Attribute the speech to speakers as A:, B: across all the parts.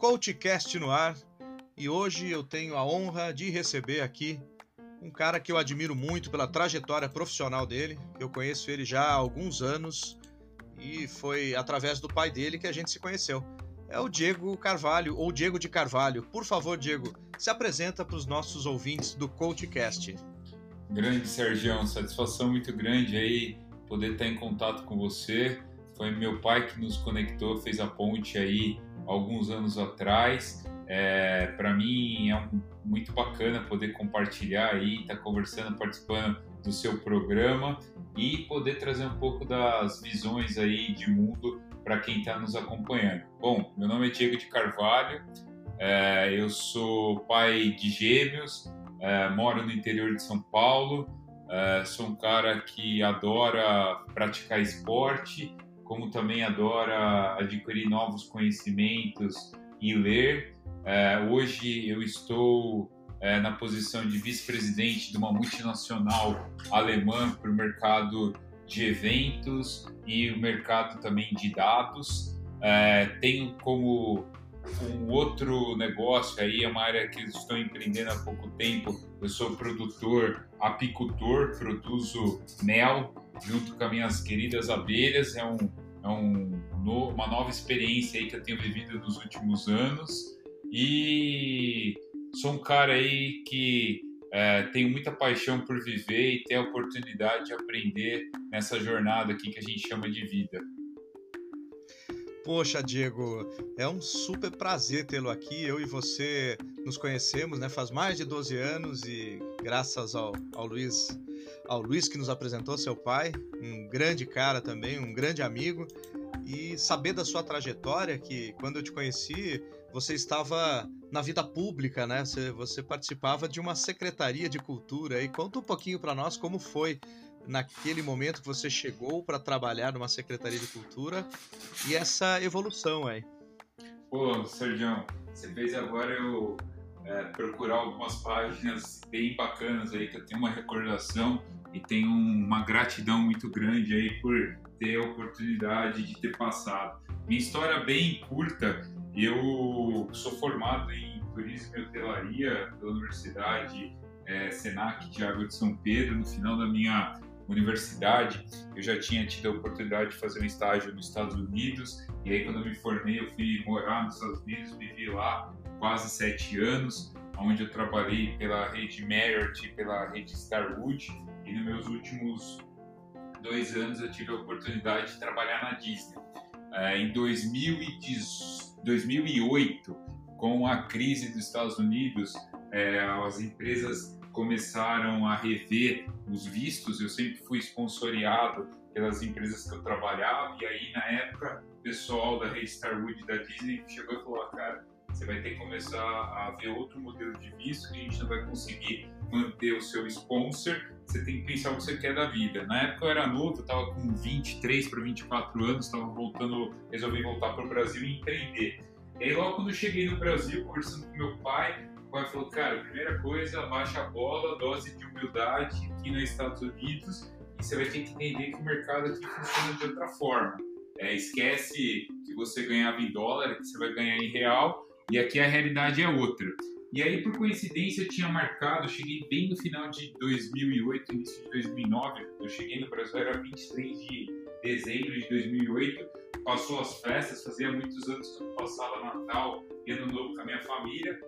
A: CoachCast no ar e hoje eu tenho a honra de receber aqui um cara que eu admiro muito pela trajetória profissional dele. Eu conheço ele já há alguns anos e foi através do pai dele que a gente se conheceu. É o Diego Carvalho, ou Diego de Carvalho. Por favor, Diego, se apresenta para os nossos ouvintes do CoachCast.
B: Grande Sergião, satisfação muito grande aí poder estar em contato com você. Foi meu pai que nos conectou, fez a ponte aí alguns anos atrás. É, para mim é um, muito bacana poder compartilhar aí, estar tá conversando, participando do seu programa e poder trazer um pouco das visões aí de mundo para quem está nos acompanhando. Bom, meu nome é Diego de Carvalho, é, eu sou pai de gêmeos, é, moro no interior de São Paulo, é, sou um cara que adora praticar esporte como também adora adquirir novos conhecimentos e ler. É, hoje eu estou é, na posição de vice-presidente de uma multinacional alemã para o mercado de eventos e o mercado também de dados. É, tenho como um outro negócio aí, é uma área que estou empreendendo há pouco tempo. Eu sou produtor, apicultor, produzo mel junto com as minhas queridas abelhas. É, um, é um, uma nova experiência aí que eu tenho vivido nos últimos anos. E sou um cara aí que é, tenho muita paixão por viver e ter a oportunidade de aprender nessa jornada aqui que a gente chama de vida.
A: Poxa, Diego, é um super prazer tê-lo aqui. Eu e você nos conhecemos, né? Faz mais de 12 anos e graças ao, ao Luiz, ao Luiz que nos apresentou seu pai, um grande cara também, um grande amigo. E saber da sua trajetória, que quando eu te conheci, você estava na vida pública, né? Você, você participava de uma secretaria de cultura. E conta um pouquinho para nós como foi naquele momento que você chegou para trabalhar numa Secretaria de Cultura e essa evolução aí?
B: Pô, Sérgio, você fez agora eu é, procurar algumas páginas bem bacanas aí, que eu tenho uma recordação e tenho uma gratidão muito grande aí por ter a oportunidade de ter passado. Minha história é bem curta, eu sou formado em turismo e hotelaria pela Universidade é, Senac de Água de São Pedro no final da minha universidade, eu já tinha tido a oportunidade de fazer um estágio nos Estados Unidos, e aí quando eu me formei, eu fui morar nos Estados Unidos, vivi lá quase sete anos, onde eu trabalhei pela rede Marriott pela rede Starwood, e nos meus últimos dois anos eu tive a oportunidade de trabalhar na Disney. É, em 2008, com a crise dos Estados Unidos, é, as empresas começaram a rever os vistos. Eu sempre fui sponsoriado pelas empresas que eu trabalhava, e aí na época o pessoal da Rede Starwood da Disney chegou e falou: ah, cara, você vai ter que começar a ver outro modelo de visto que a gente não vai conseguir manter o seu sponsor. Você tem que pensar o que você quer da vida. Na época eu era novo, eu estava com 23 para 24 anos, estava voltando, resolvi voltar para o Brasil e empreender. E aí, logo quando eu cheguei no Brasil, conversando com meu pai, o pai falou, cara, primeira coisa, baixa a bola, dose de humildade aqui nos Estados Unidos e você vai ter que entender que o mercado aqui funciona de outra forma. É, esquece que você ganhava em dólar, que você vai ganhar em real e aqui a realidade é outra. E aí, por coincidência, eu tinha marcado, eu cheguei bem no final de 2008, início de 2009, eu cheguei no Brasil, era 23 de dezembro de 2008, passou as festas, fazia muitos anos que eu passava Natal e Ano Novo com a minha família,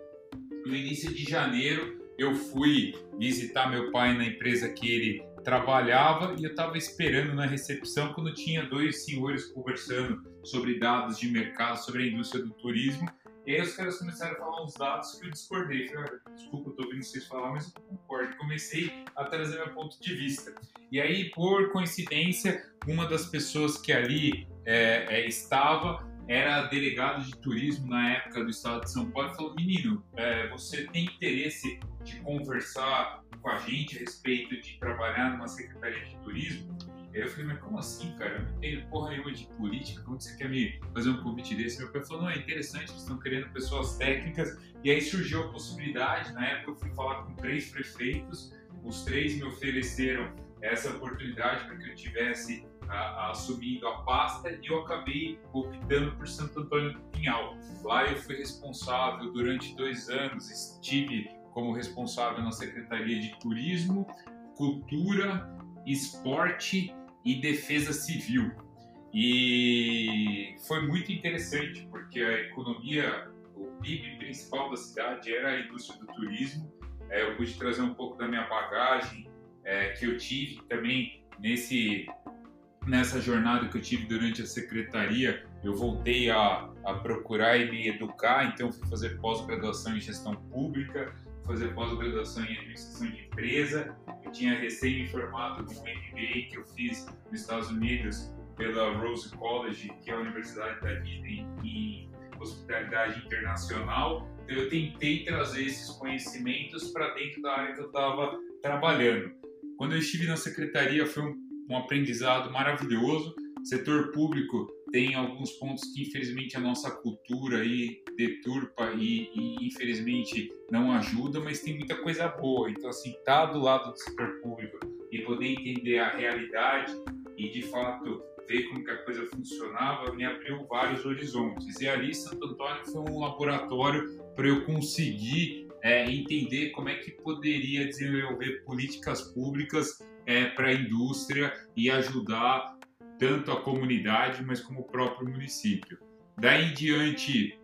B: no início de janeiro, eu fui visitar meu pai na empresa que ele trabalhava e eu estava esperando na recepção quando tinha dois senhores conversando sobre dados de mercado, sobre a indústria do turismo. E aí os caras começaram a falar uns dados que eu discordei. Falei, ah, desculpa, eu tô ouvindo vocês falar, mas eu concordo. Comecei a trazer meu ponto de vista. E aí, por coincidência, uma das pessoas que ali é, é, estava era delegado de turismo na época do estado de São Paulo e falou: Menino, é, você tem interesse de conversar com a gente a respeito de trabalhar numa secretaria de turismo? Aí eu falei, mas como assim, cara? Eu não entendo porra nenhuma de política, como você quer me fazer um convite desse? Meu pai falou, não, é interessante, eles estão querendo pessoas técnicas. E aí surgiu a possibilidade, na época eu fui falar com três prefeitos, os três me ofereceram essa oportunidade para que eu tivesse assumindo a pasta e eu acabei optando por Santo Antônio do Pinhal. Lá eu fui responsável durante dois anos, estive como responsável na Secretaria de Turismo, Cultura, Esporte e Defesa Civil. E foi muito interessante porque a economia, o PIB principal da cidade era a indústria do turismo. É, eu pude trazer um pouco da minha bagagem é, que eu tive também nesse nessa jornada que eu tive durante a secretaria, eu voltei a, a procurar e me educar, então fui fazer pós-graduação em gestão pública, fazer pós-graduação em administração de empresa. Tinha recém me formado no MBA que eu fiz nos Estados Unidos pela Rose College, que é a Universidade da Disney em hospitalidade internacional. Então eu tentei trazer esses conhecimentos para dentro da área que eu estava trabalhando. Quando eu estive na secretaria foi um um aprendizado maravilhoso. Setor público tem alguns pontos que infelizmente a nossa cultura aí deturpa e, e, infelizmente não ajuda, mas tem muita coisa boa. Então assim, tá do lado do setor público e poder entender a realidade e de fato ver como que a coisa funcionava me abriu vários horizontes. E ali Santo Antônio foi um laboratório para eu conseguir é, entender como é que poderia desenvolver políticas públicas é, para a indústria e ajudar tanto a comunidade, mas como o próprio município. Daí em diante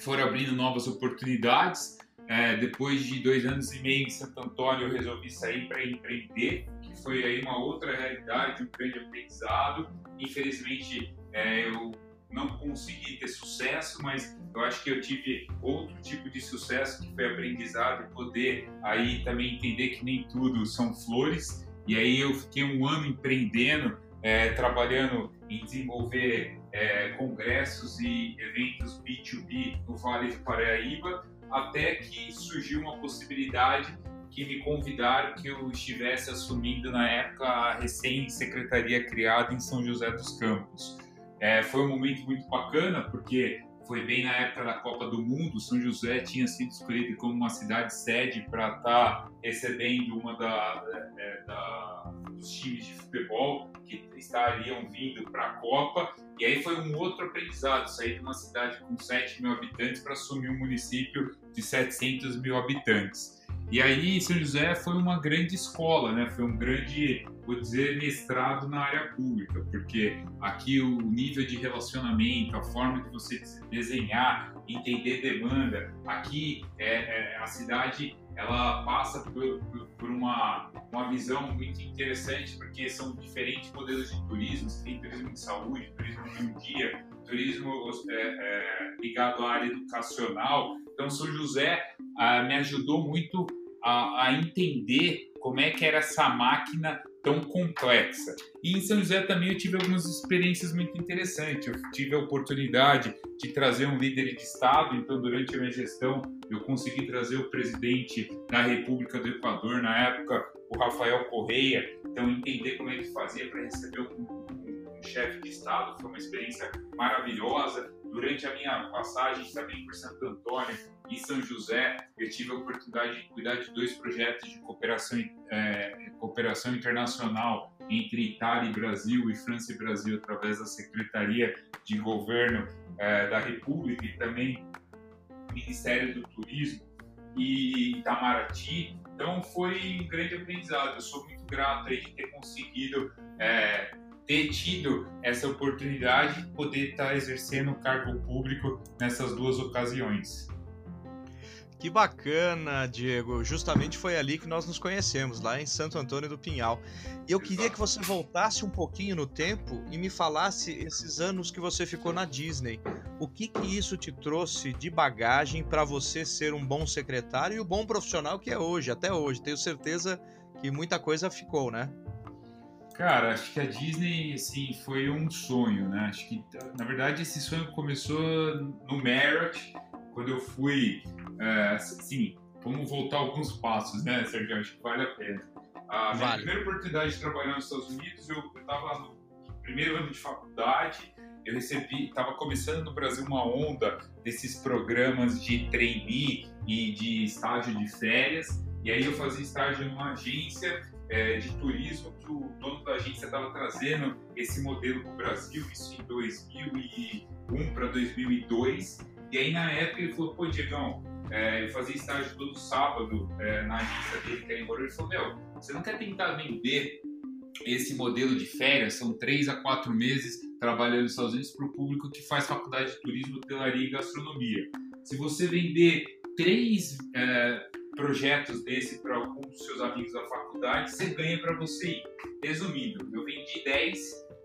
B: foram abrindo novas oportunidades. É, depois de dois anos e meio em Santo Antônio, eu resolvi sair para empreender, que foi aí uma outra realidade, um grande aprendizado. Infelizmente, é, eu não consegui ter sucesso, mas eu acho que eu tive outro tipo de sucesso que foi aprendizado e poder aí também entender que nem tudo são flores e aí eu fiquei um ano empreendendo, é, trabalhando em desenvolver é, congressos e eventos B2B no Vale do Paraíba, até que surgiu uma possibilidade que me convidaram que eu estivesse assumindo na época a recém-secretaria criada em São José dos Campos. É, foi um momento muito bacana, porque foi bem na época da Copa do Mundo. São José tinha sido escolhido como uma cidade sede para estar tá recebendo uma da, é, da, dos times de futebol que estariam vindo para a Copa. E aí foi um outro aprendizado, sair de uma cidade com 7 mil habitantes para assumir um município de 700 mil habitantes. E aí São José foi uma grande escola, né? Foi um grande, vou dizer, mestrado na área pública, porque aqui o nível de relacionamento, a forma de você desenhar, entender demanda, aqui é, é a cidade ela passa por, por, por, uma, uma visão muito interessante, porque são diferentes modelos de turismo. Você tem turismo de saúde, turismo de um dia, turismo é, é, ligado à área educacional. Então, São José ah, me ajudou muito a, a entender como é que era essa máquina tão complexa. E em São José também eu tive algumas experiências muito interessantes. Eu tive a oportunidade de trazer um líder de Estado, então durante a minha gestão eu consegui trazer o presidente da República do Equador, na época, o Rafael Correia, então entender como ele fazia para receber um, um, um chefe de Estado foi uma experiência maravilhosa. Durante a minha passagem também por Santo Antônio, em São José, eu tive a oportunidade de cuidar de dois projetos de cooperação, é, cooperação internacional entre Itália e Brasil e França e Brasil através da Secretaria de Governo é, da República e também Ministério do Turismo e Itamaraty. Então foi um grande aprendizado. Eu sou muito grato aí de ter conseguido é, ter tido essa oportunidade de poder estar exercendo cargo público nessas duas ocasiões.
A: Que bacana, Diego. Justamente foi ali que nós nos conhecemos, lá em Santo Antônio do Pinhal. Eu queria que você voltasse um pouquinho no tempo e me falasse esses anos que você ficou na Disney. O que que isso te trouxe de bagagem para você ser um bom secretário e o bom profissional que é hoje, até hoje? Tenho certeza que muita coisa ficou, né?
B: Cara, acho que a Disney, assim, foi um sonho, né? Acho que, na verdade, esse sonho começou no Marriott, quando eu fui é, assim, vamos voltar alguns passos, né, Sérgio? Acho que vale a pena. A minha vale. primeira oportunidade de trabalhar nos Estados Unidos, eu estava no primeiro ano de faculdade, eu recebi, estava começando no Brasil uma onda desses programas de trainee e de estágio de férias, e aí eu fazia estágio em uma agência é, de turismo que o dono da agência estava trazendo esse modelo para o Brasil, isso em 2001 para 2002. E aí, na época, ele falou: pô, Diegão, é, eu fazia estágio todo sábado é, na agência dele, que era em. Ele falou: meu, você não quer tentar vender esse modelo de férias? São três a quatro meses trabalhando nos Estados Unidos para o público que faz faculdade de turismo, hotelaria e gastronomia. Se você vender três é, projetos desse para alguns dos seus amigos da faculdade, você ganha para você ir. Resumindo, eu vendi 10,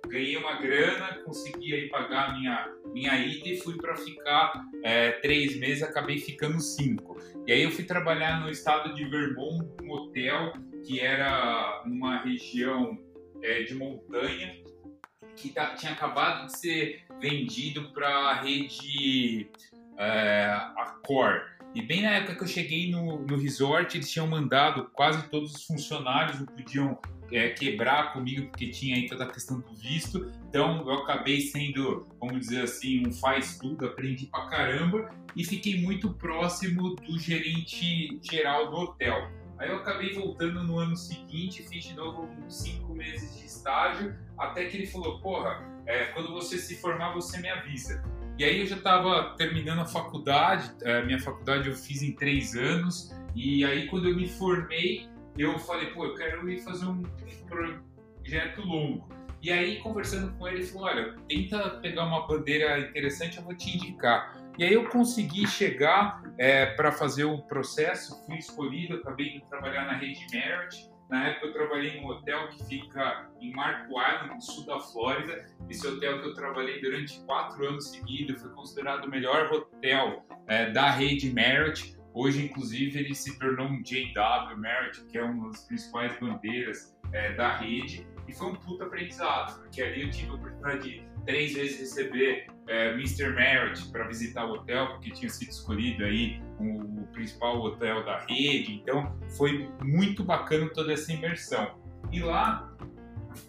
B: ganhei uma grana, consegui aí pagar minha, minha ida e fui para ficar é, três meses, acabei ficando cinco. E aí eu fui trabalhar no estado de Vermont, um hotel que era numa região é, de montanha, que tá, tinha acabado de ser vendido para a rede é, Accor. E bem na época que eu cheguei no, no resort, eles tinham mandado quase todos os funcionários, não podiam é, quebrar comigo porque tinha aí toda a questão do visto. Então eu acabei sendo, vamos dizer assim, um faz tudo, aprendi pra caramba e fiquei muito próximo do gerente geral do hotel. Aí eu acabei voltando no ano seguinte, fiz de novo cinco meses de estágio, até que ele falou, porra, é, quando você se formar, você me avisa. E aí eu já estava terminando a faculdade, a minha faculdade eu fiz em três anos, e aí quando eu me formei, eu falei, pô, eu quero ir fazer um projeto longo. E aí, conversando com ele, ele falou, olha, tenta pegar uma bandeira interessante, eu vou te indicar. E aí eu consegui chegar é, para fazer o processo, fui escolhido, acabei de trabalhar na rede Merit, na época eu trabalhei em um hotel que fica em Marco Island, no sul da Flórida. Esse hotel que eu trabalhei durante quatro anos seguidos foi considerado o melhor hotel é, da rede Marriott. Hoje, inclusive, ele se tornou um JW Marriott, que é uma das principais bandeiras é, da rede. E foi um puta aprendizado, porque ali eu tive a oportunidade de três vezes receber é, Mr. Marriott para visitar o hotel, porque tinha sido escolhido aí o, principal hotel da rede. Então foi muito bacana toda essa imersão. E lá,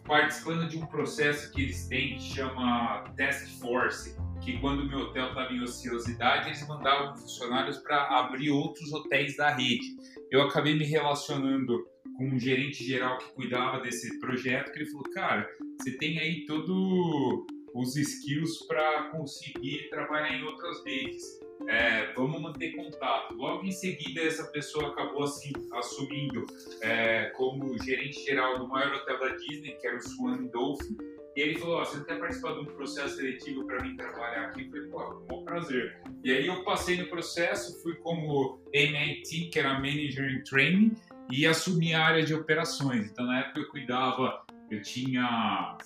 B: participando de um processo que eles têm que chama Task Force, que quando o meu hotel estava em ociosidade, eles mandavam funcionários para abrir outros hotéis da rede. Eu acabei me relacionando com um gerente geral que cuidava desse projeto, que ele falou, cara, você tem aí todo os skills para conseguir trabalhar em outras redes. É, vamos manter contato. Logo em seguida, essa pessoa acabou assim, assumindo é, como gerente geral do maior hotel da Disney, que era o Swan Dolphin. E ele falou: oh, Você quer participar de um processo seletivo para mim trabalhar aqui? Eu falei: Pô, com prazer. E aí eu passei no processo, fui como MIT, que era Manager in Training, e assumi a área de operações. Então, na época, eu cuidava, eu tinha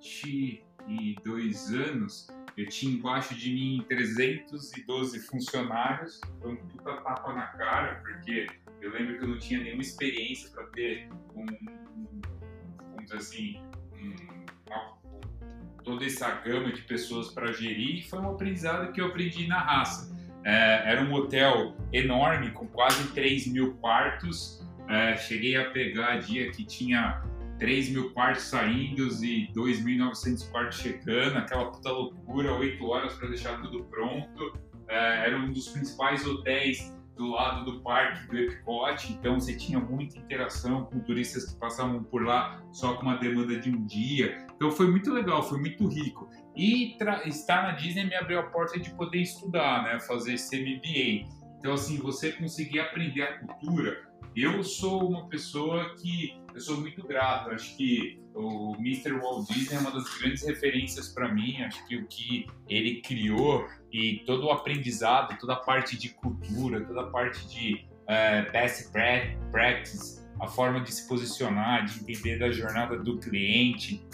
B: 20 dois anos, eu tinha embaixo de mim 312 funcionários, foi um puta tapa na cara, porque eu lembro que eu não tinha nenhuma experiência para ter um, um, vamos dizer assim, um, uma, toda essa gama de pessoas para gerir, e foi um aprendizado que eu aprendi na raça. É, era um hotel enorme, com quase 3 mil quartos, é, cheguei a pegar dia que tinha 3 mil quartos saindo e 2.900 quartos chegando, aquela puta loucura, 8 horas para deixar tudo pronto. É, era um dos principais hotéis do lado do parque do Epcot, então você tinha muita interação com turistas que passavam por lá só com uma demanda de um dia. Então foi muito legal, foi muito rico. E estar na Disney me abriu a porta de poder estudar, né, fazer esse MBA. Então assim, você conseguir aprender a cultura. Eu sou uma pessoa que eu sou muito grato. Acho que o Mr. Walt Disney é uma das grandes referências para mim. Acho que o que ele criou e todo o aprendizado, toda a parte de cultura, toda a parte de uh, best practice, a forma de se posicionar, de entender da jornada do cliente,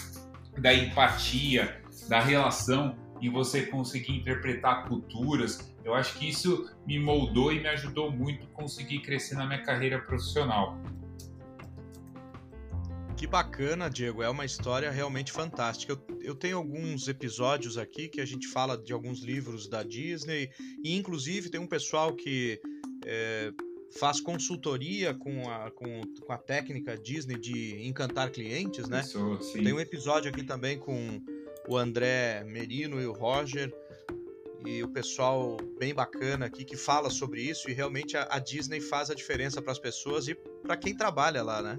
B: da empatia, da relação e você conseguir interpretar culturas. Eu acho que isso me moldou e me ajudou muito a conseguir crescer na minha carreira profissional.
A: Que bacana, Diego. É uma história realmente fantástica. Eu, eu, tenho alguns episódios aqui que a gente fala de alguns livros da Disney, e inclusive tem um pessoal que é, faz consultoria com a, com, com, a técnica Disney de encantar clientes, né? Isso, tem um episódio aqui também com o André Merino e o Roger. E o pessoal bem bacana aqui que fala sobre isso e realmente a, a Disney faz a diferença para as pessoas e para quem trabalha lá, né?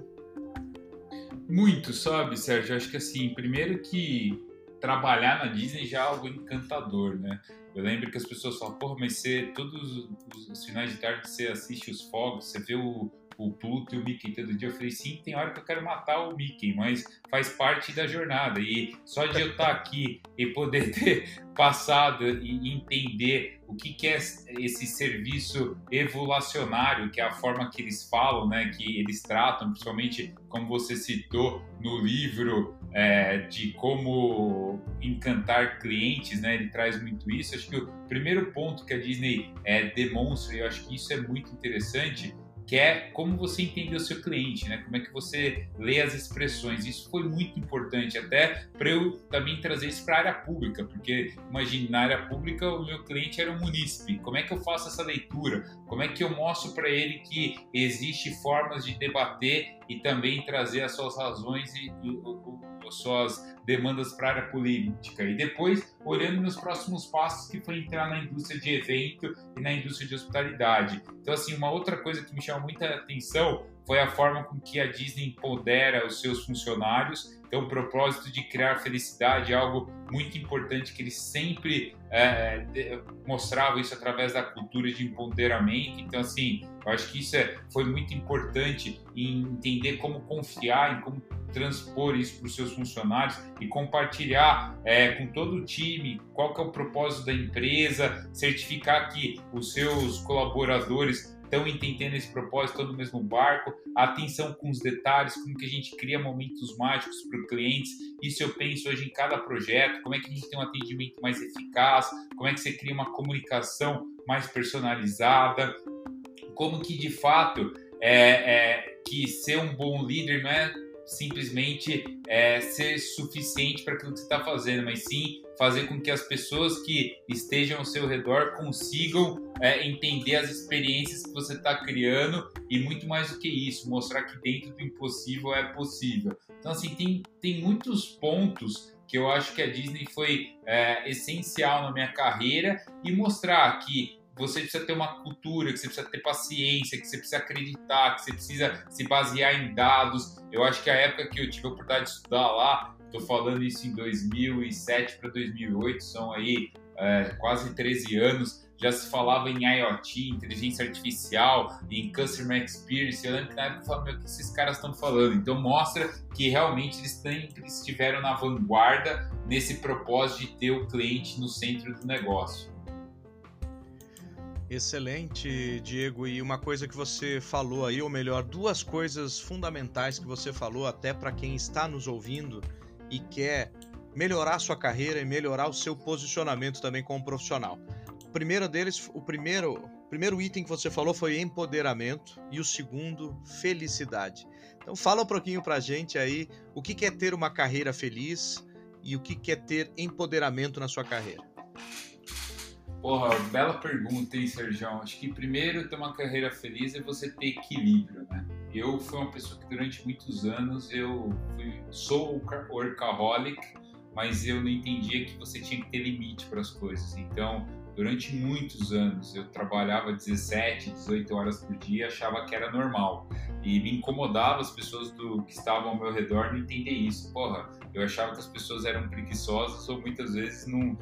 B: Muito, sabe, Sérgio? Acho que assim, primeiro que trabalhar na Disney já é algo encantador, né? Eu lembro que as pessoas falam, porra, mas você, todos os, os finais de tarde você assiste os fogos, você vê o, o Pluto e o Mickey todo dia. Eu falei, sim, tem hora que eu quero matar o Mickey, mas faz parte da jornada. E só de eu estar aqui e poder ter passado e entender o que, que é esse serviço evolucionário, que é a forma que eles falam, né, que eles tratam, principalmente como você citou no livro é, de como encantar clientes, né, ele traz muito isso. Acho que o primeiro ponto que a Disney é, demonstra, e eu acho que isso é muito interessante, que é como você entender o seu cliente, né? Como é que você lê as expressões. Isso foi muito importante até para eu também trazer isso para a área pública, porque imagine na área pública o meu cliente era um munícipe. Como é que eu faço essa leitura? Como é que eu mostro para ele que existe formas de debater e também trazer as suas razões e, e suas demandas para a área política. E depois, olhando nos próximos passos, que foi entrar na indústria de evento e na indústria de hospitalidade. Então, assim, uma outra coisa que me chamou muita atenção foi a forma com que a Disney empodera os seus funcionários. Então, o propósito de criar felicidade é algo muito importante que eles sempre é, mostravam isso através da cultura de empoderamento. Então, assim, eu acho que isso é, foi muito importante em entender como confiar, em como transpor isso para os seus funcionários e compartilhar é, com todo o time qual que é o propósito da empresa, certificar que os seus colaboradores estão entendendo esse propósito, estão no mesmo barco, atenção com os detalhes, como que a gente cria momentos mágicos para os clientes, isso eu penso hoje em cada projeto, como é que a gente tem um atendimento mais eficaz, como é que você cria uma comunicação mais personalizada, como que de fato é, é que ser um bom líder não é simplesmente é, ser suficiente para aquilo que você está fazendo, mas sim fazer com que as pessoas que estejam ao seu redor consigam é, entender as experiências que você está criando e muito mais do que isso, mostrar que dentro do impossível é possível. Então, assim, tem, tem muitos pontos que eu acho que a Disney foi é, essencial na minha carreira e mostrar que você precisa ter uma cultura, que você precisa ter paciência, que você precisa acreditar, que você precisa se basear em dados. Eu acho que a época que eu tive a oportunidade de estudar lá, estou falando isso em 2007 para 2008, são aí é, quase 13 anos, já se falava em IoT, inteligência artificial, em Customer Experience. Eu lembro que na época eu falava, meu, o que esses caras estão falando? Então mostra que realmente eles estiveram na vanguarda nesse propósito de ter o cliente no centro do negócio.
A: Excelente, Diego. E uma coisa que você falou aí, ou melhor, duas coisas fundamentais que você falou até para quem está nos ouvindo e quer melhorar sua carreira e melhorar o seu posicionamento também como profissional. O primeiro deles, o primeiro, primeiro item que você falou foi empoderamento e o segundo, felicidade. Então fala um pouquinho pra gente aí o que é ter uma carreira feliz e o que é ter empoderamento na sua carreira.
B: Porra, bela pergunta, hein, Sérgio? Acho que primeiro ter uma carreira feliz é você ter equilíbrio, né? Eu fui uma pessoa que durante muitos anos eu fui, sou workaholic, mas eu não entendia que você tinha que ter limite para as coisas. Então, durante muitos anos eu trabalhava 17, 18 horas por dia, achava que era normal. E me incomodava as pessoas do, que estavam ao meu redor não entender isso. Porra, eu achava que as pessoas eram preguiçosas ou muitas vezes não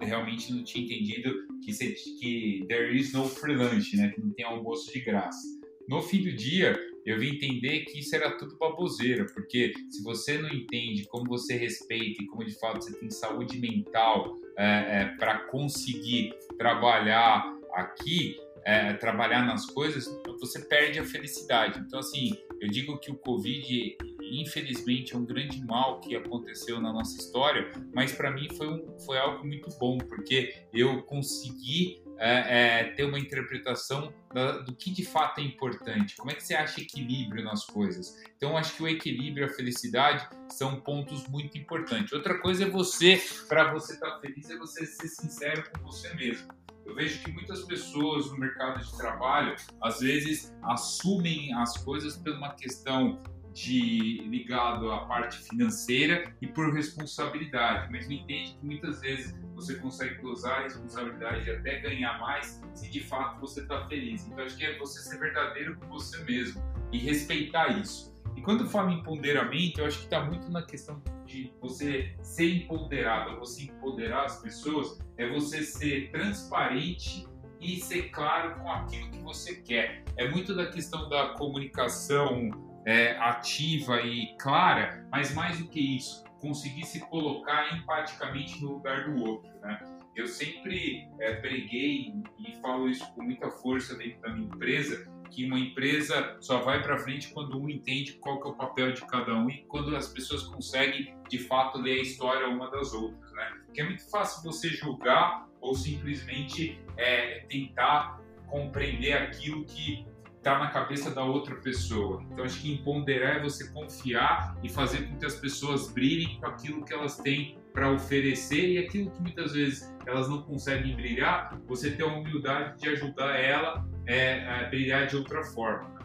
B: realmente não tinha entendido que, você, que there is no free lunch, né? Que não tem almoço de graça. No fim do dia, eu vim entender que isso era tudo baboseira, porque se você não entende como você respeita e como de fato você tem saúde mental é, é, para conseguir trabalhar aqui, é, trabalhar nas coisas, você perde a felicidade. Então, assim, eu digo que o Covid infelizmente é um grande mal que aconteceu na nossa história, mas para mim foi, um, foi algo muito bom, porque eu consegui é, é, ter uma interpretação da, do que de fato é importante. Como é que você acha equilíbrio nas coisas? Então, acho que o equilíbrio e a felicidade são pontos muito importantes. Outra coisa é você, para você estar tá feliz, é você ser sincero com você mesmo. Eu vejo que muitas pessoas no mercado de trabalho, às vezes, assumem as coisas por uma questão de ligado à parte financeira e por responsabilidade, mas não entende que muitas vezes você consegue usar a responsabilidade e até ganhar mais se de fato você está feliz. Então acho que é você ser verdadeiro com você mesmo e respeitar isso. E quando falo em empoderamento, eu acho que está muito na questão de você ser empoderado, você empoderar as pessoas, é você ser transparente e ser claro com aquilo que você quer. É muito da questão da comunicação é, ativa e clara, mas mais do que isso, conseguir se colocar empaticamente no lugar do outro, né? Eu sempre é, preguei e falo isso com muita força dentro da minha empresa, que uma empresa só vai para frente quando um entende qual que é o papel de cada um e quando as pessoas conseguem de fato ler a história uma das outras, né? Que é muito fácil você julgar ou simplesmente é, tentar compreender aquilo que está na cabeça da outra pessoa. Então acho que empoderar é você confiar e fazer com que as pessoas brilhem com aquilo que elas têm para oferecer e aquilo que muitas vezes elas não conseguem brilhar, você ter a humildade de ajudar ela é, a brilhar de outra forma.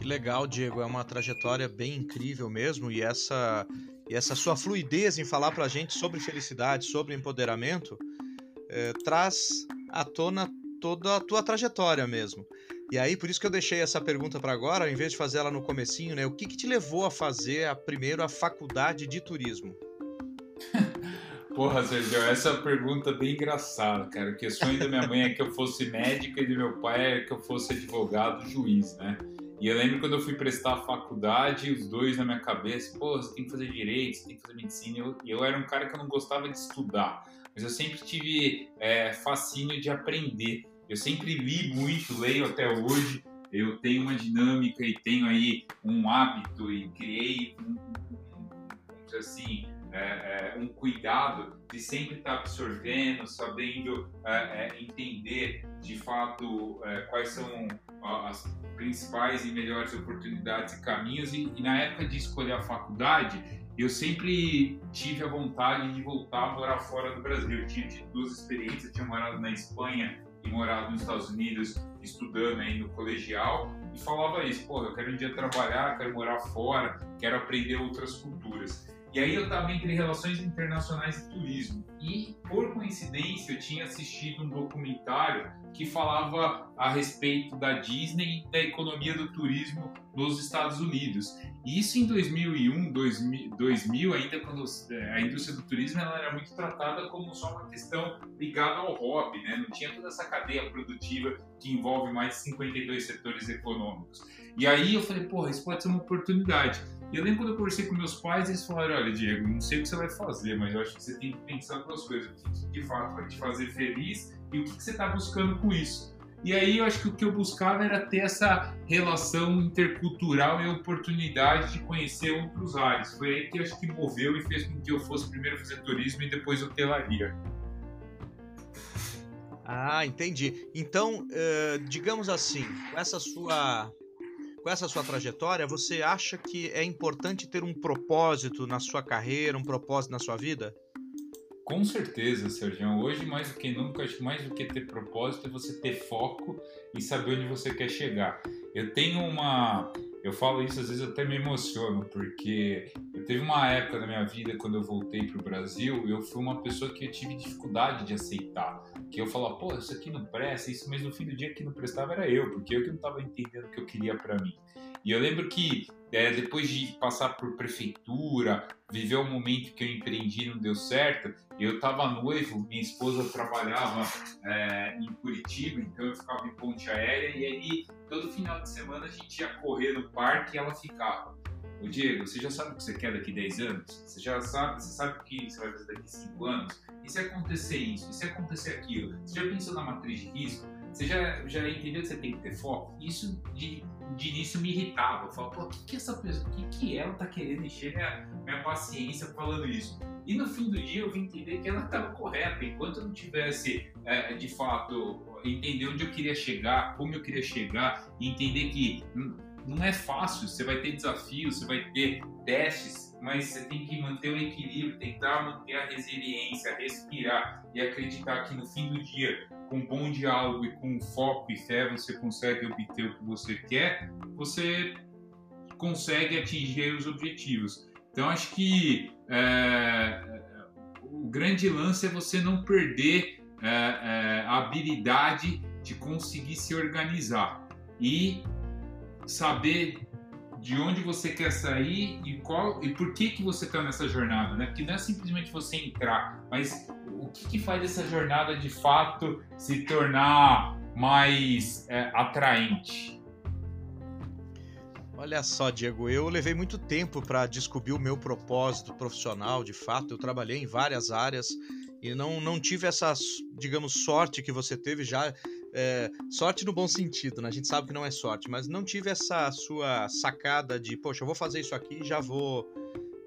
A: Que legal, Diego. É uma trajetória bem incrível mesmo e essa e essa sua fluidez em falar para a gente sobre felicidade, sobre empoderamento, é, traz à tona toda a tua trajetória mesmo. E aí, por isso que eu deixei essa pergunta para agora, ao invés de fazer ela no comecinho, né? O que, que te levou a fazer a, primeiro a faculdade de turismo?
B: Porra, Sérgio, essa pergunta é bem engraçada, cara. O sonho da minha mãe é que eu fosse médica e do meu pai é que eu fosse advogado, juiz, né? E eu lembro quando eu fui prestar a faculdade, os dois na minha cabeça, pô, você tem que fazer direito, você tem que fazer medicina. E eu, eu era um cara que eu não gostava de estudar, mas eu sempre tive é, fascínio de aprender. Eu sempre li muito, leio até hoje. Eu tenho uma dinâmica e tenho aí um hábito e criei um, assim, é, é, um cuidado de sempre estar absorvendo, sabendo é, é entender de fato é, quais são as principais e melhores oportunidades e caminhos. E, e, na época de escolher a faculdade, eu sempre tive a vontade de voltar a morar fora do Brasil. Eu tinha tido duas experiências, tinha morado na Espanha e morado nos Estados Unidos estudando aí no colegial e falava isso, pô, eu quero um dia trabalhar, quero morar fora, quero aprender outras culturas. E aí eu estava entre relações internacionais e turismo. E por coincidência eu tinha assistido um documentário que falava a respeito da Disney e da economia do turismo nos Estados Unidos. E isso em 2001, 2000, 2000 ainda quando é, a indústria do turismo ela era muito tratada como só uma questão ligada ao hobby, né? Não tinha toda essa cadeia produtiva que envolve mais de 52 setores econômicos. E aí eu falei, porra, isso pode ser uma oportunidade. E eu lembro quando eu conversei com meus pais, eles falaram: olha, Diego, não sei o que você vai fazer, mas eu acho que você tem que pensar duas coisas. O que de fato vai te fazer feliz e o que você está buscando com isso. E aí eu acho que o que eu buscava era ter essa relação intercultural e oportunidade de conhecer outros ares. Foi aí que eu acho que moveu e fez com que eu fosse primeiro fazer turismo e depois hotelaria.
A: Ah, entendi. Então, uh, digamos assim, com essa sua com essa sua trajetória, você acha que é importante ter um propósito na sua carreira, um propósito na sua vida?
B: Com certeza, Sérgio. Hoje, mais do que nunca, acho que mais do que ter propósito é você ter foco e saber onde você quer chegar. Eu tenho uma. Eu falo isso, às vezes até me emociono, porque eu teve uma época da minha vida, quando eu voltei para o Brasil, eu fui uma pessoa que eu tive dificuldade de aceitar. Que eu falava, pô, isso aqui não presta, isso, mas no fim do dia que não prestava era eu, porque eu que não estava entendendo o que eu queria para mim. E eu lembro que é, depois de passar por prefeitura, viver o momento que eu empreendi não deu certo, eu estava noivo, minha esposa trabalhava é, em Curitiba, então eu ficava em ponte aérea e aí todo final de semana a gente ia correr no parque e ela ficava. O Diego, você já sabe o que você quer daqui 10 anos? Você já sabe, você sabe o que você vai fazer daqui 5 anos? E se acontecer isso? E se acontecer aquilo? Você já pensou na matriz de risco? Você já, já entendeu que você tem que ter foco? Isso de, de início me irritava. Eu falava, pô, o que, que essa pessoa, o que, que ela tá querendo encher minha, minha paciência falando isso? E no fim do dia eu vim entender que ela estava correta. Enquanto eu não tivesse, é, de fato, entender onde eu queria chegar, como eu queria chegar, entender que não é fácil, você vai ter desafios, você vai ter testes, mas você tem que manter o equilíbrio, tentar manter a resiliência, respirar e acreditar que no fim do dia, com bom diálogo e com foco e fé, você consegue obter o que você quer, você consegue atingir os objetivos. Então, acho que é, o grande lance é você não perder é, é, a habilidade de conseguir se organizar e saber de onde você quer sair e qual e por que que você está nessa jornada, né? Porque não é simplesmente você entrar, mas o que, que faz essa jornada de fato se tornar mais é, atraente?
A: Olha só, Diego, eu levei muito tempo para descobrir o meu propósito profissional, de fato. Eu trabalhei em várias áreas e não, não tive essa, digamos, sorte que você teve já. É, sorte no bom sentido, né? A gente sabe que não é sorte, mas não tive essa sua sacada de, poxa, eu vou fazer isso aqui e já vou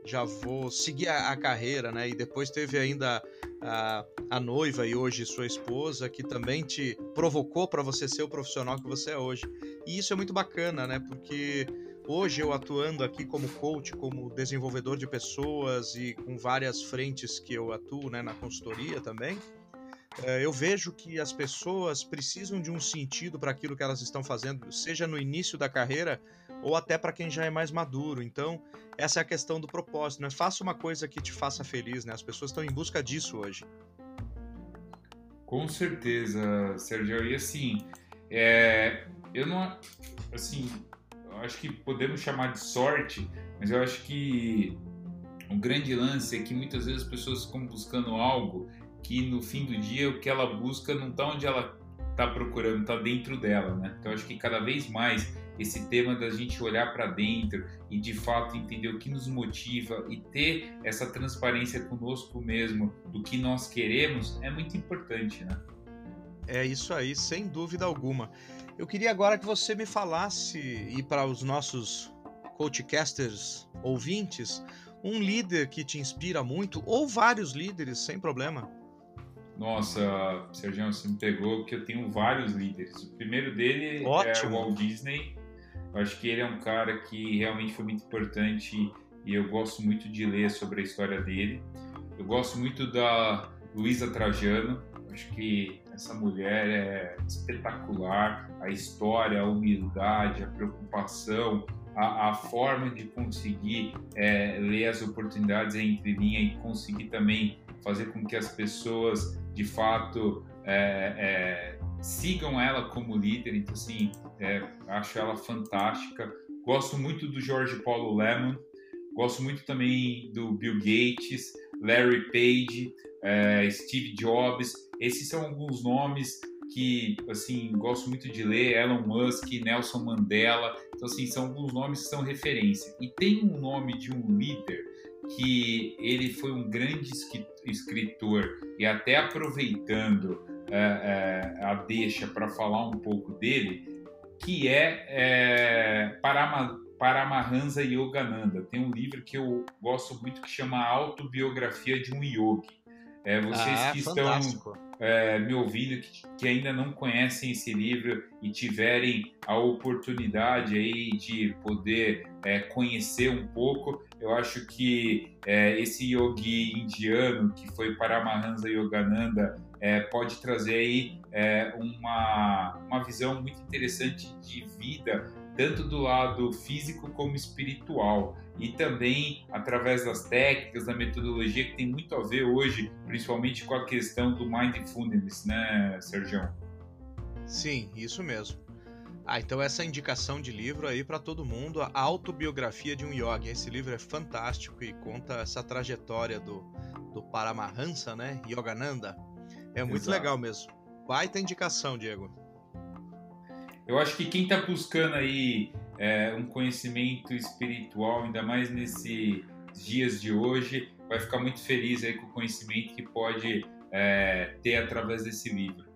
A: já vou seguir a, a, carreira, né? E depois teve ainda a, a noiva e hoje sua esposa que também te provocou para você ser o profissional que você é hoje. E isso é muito bacana, né? Porque hoje eu atuando aqui como coach, como desenvolvedor de pessoas e com várias frentes que eu atuo, né, na consultoria também, eu vejo que as pessoas precisam de um sentido para aquilo que elas estão fazendo, seja no início da carreira ou até para quem já é mais maduro. Então, essa é a questão do propósito, né? Faça uma coisa que te faça feliz, né? As pessoas estão em busca disso hoje.
B: Com certeza, Sérgio. E assim, é, eu não. Assim, eu acho que podemos chamar de sorte, mas eu acho que o grande lance é que muitas vezes as pessoas ficam buscando algo que no fim do dia o que ela busca não está onde ela está procurando, está dentro dela, né? Então acho que cada vez mais esse tema da gente olhar para dentro e de fato entender o que nos motiva e ter essa transparência conosco mesmo do que nós queremos é muito importante, né?
A: É isso aí, sem dúvida alguma. Eu queria agora que você me falasse e para os nossos coachcasters ouvintes, um líder que te inspira muito ou vários líderes, sem problema.
B: Nossa, Sérgio, você me pegou porque eu tenho vários líderes. O primeiro dele Ótimo. é o Walt Disney, eu acho que ele é um cara que realmente foi muito importante e eu gosto muito de ler sobre a história dele. Eu gosto muito da Luísa Trajano, acho que essa mulher é espetacular. A história, a humildade, a preocupação, a, a forma de conseguir é, ler as oportunidades entre linha e conseguir também fazer com que as pessoas de fato é, é, sigam ela como líder. Então, assim, é, acho ela fantástica. Gosto muito do George Paulo Lemon, gosto muito também do Bill Gates, Larry Page, é, Steve Jobs. Esses são alguns nomes que, assim, gosto muito de ler. Elon Musk, Nelson Mandela. Então, assim, são alguns nomes que são referência. E tem um nome de um líder que ele foi um grande escritor e até aproveitando é, é, a deixa para falar um pouco dele, que é, é Parama, Paramahansa Yogananda. Tem um livro que eu gosto muito que chama Autobiografia de um Yogi. É, vocês ah, que fantástico. estão é, me ouvindo, que, que, ainda não conhecem esse livro e tiverem a oportunidade aí de poder é, conhecer um pouco, eu acho que é, esse yogi indiano, que foi Paramahansa Yogananda, é, pode trazer aí é, uma, uma visão muito interessante de vida, tanto do lado físico como espiritual. E também através das técnicas, da metodologia, que tem muito a ver hoje, principalmente com a questão do mindfulness, né, Sérgio?
A: Sim, isso mesmo. Ah, então essa indicação de livro aí para todo mundo, a autobiografia de um yogi. Esse livro é fantástico e conta essa trajetória do, do Paramahansa, né? Yogananda. É muito Exato. legal mesmo. Baita indicação, Diego.
B: Eu acho que quem está buscando aí é, um conhecimento espiritual, ainda mais nesses dias de hoje, vai ficar muito feliz aí com o conhecimento que pode é, ter através desse livro.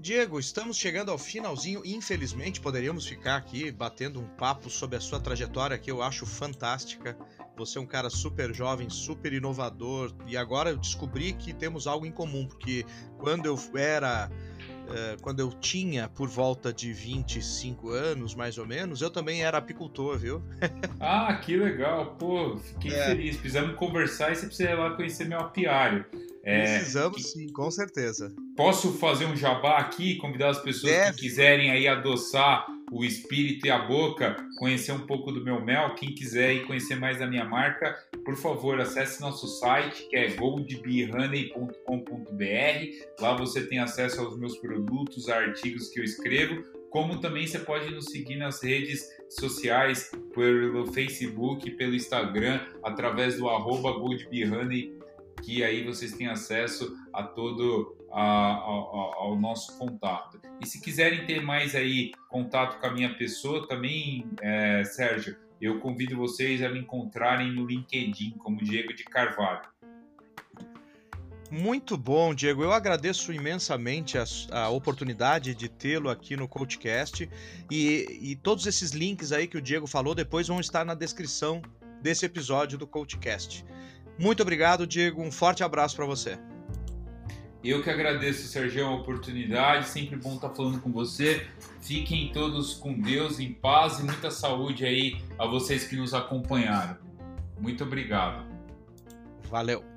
A: Diego, estamos chegando ao finalzinho. Infelizmente, poderíamos ficar aqui batendo um papo sobre a sua trajetória, que eu acho fantástica. Você é um cara super jovem, super inovador. E agora eu descobri que temos algo em comum, porque quando eu era. Uh, quando eu tinha por volta de 25 anos, mais ou menos, eu também era apicultor, viu?
B: ah, que legal. Pô, fiquei é. feliz. Precisamos conversar e você precisa ir lá conhecer meu apiário.
A: É, Precisamos que... sim, com certeza.
B: Posso fazer um jabá aqui, convidar as pessoas Deve. que quiserem aí adoçar o espírito e a boca, conhecer um pouco do meu mel. Quem quiser ir conhecer mais da minha marca, por favor, acesse nosso site que é goldbeehoney.com.br. Lá você tem acesso aos meus produtos, a artigos que eu escrevo, como também você pode nos seguir nas redes sociais, pelo Facebook, pelo Instagram, através do arroba que aí vocês têm acesso a todo a, a, ao nosso contato. E se quiserem ter mais aí contato com a minha pessoa, também, é, Sérgio, eu convido vocês a me encontrarem no LinkedIn como Diego de Carvalho.
A: Muito bom, Diego. Eu agradeço imensamente a, a oportunidade de tê-lo aqui no CoachCast e, e todos esses links aí que o Diego falou depois vão estar na descrição desse episódio do CoachCast. Muito obrigado, Diego. Um forte abraço para você.
B: Eu que agradeço, Sergio, a oportunidade. Sempre bom estar falando com você. Fiquem todos com Deus, em paz e muita saúde aí a vocês que nos acompanharam. Muito obrigado.
A: Valeu.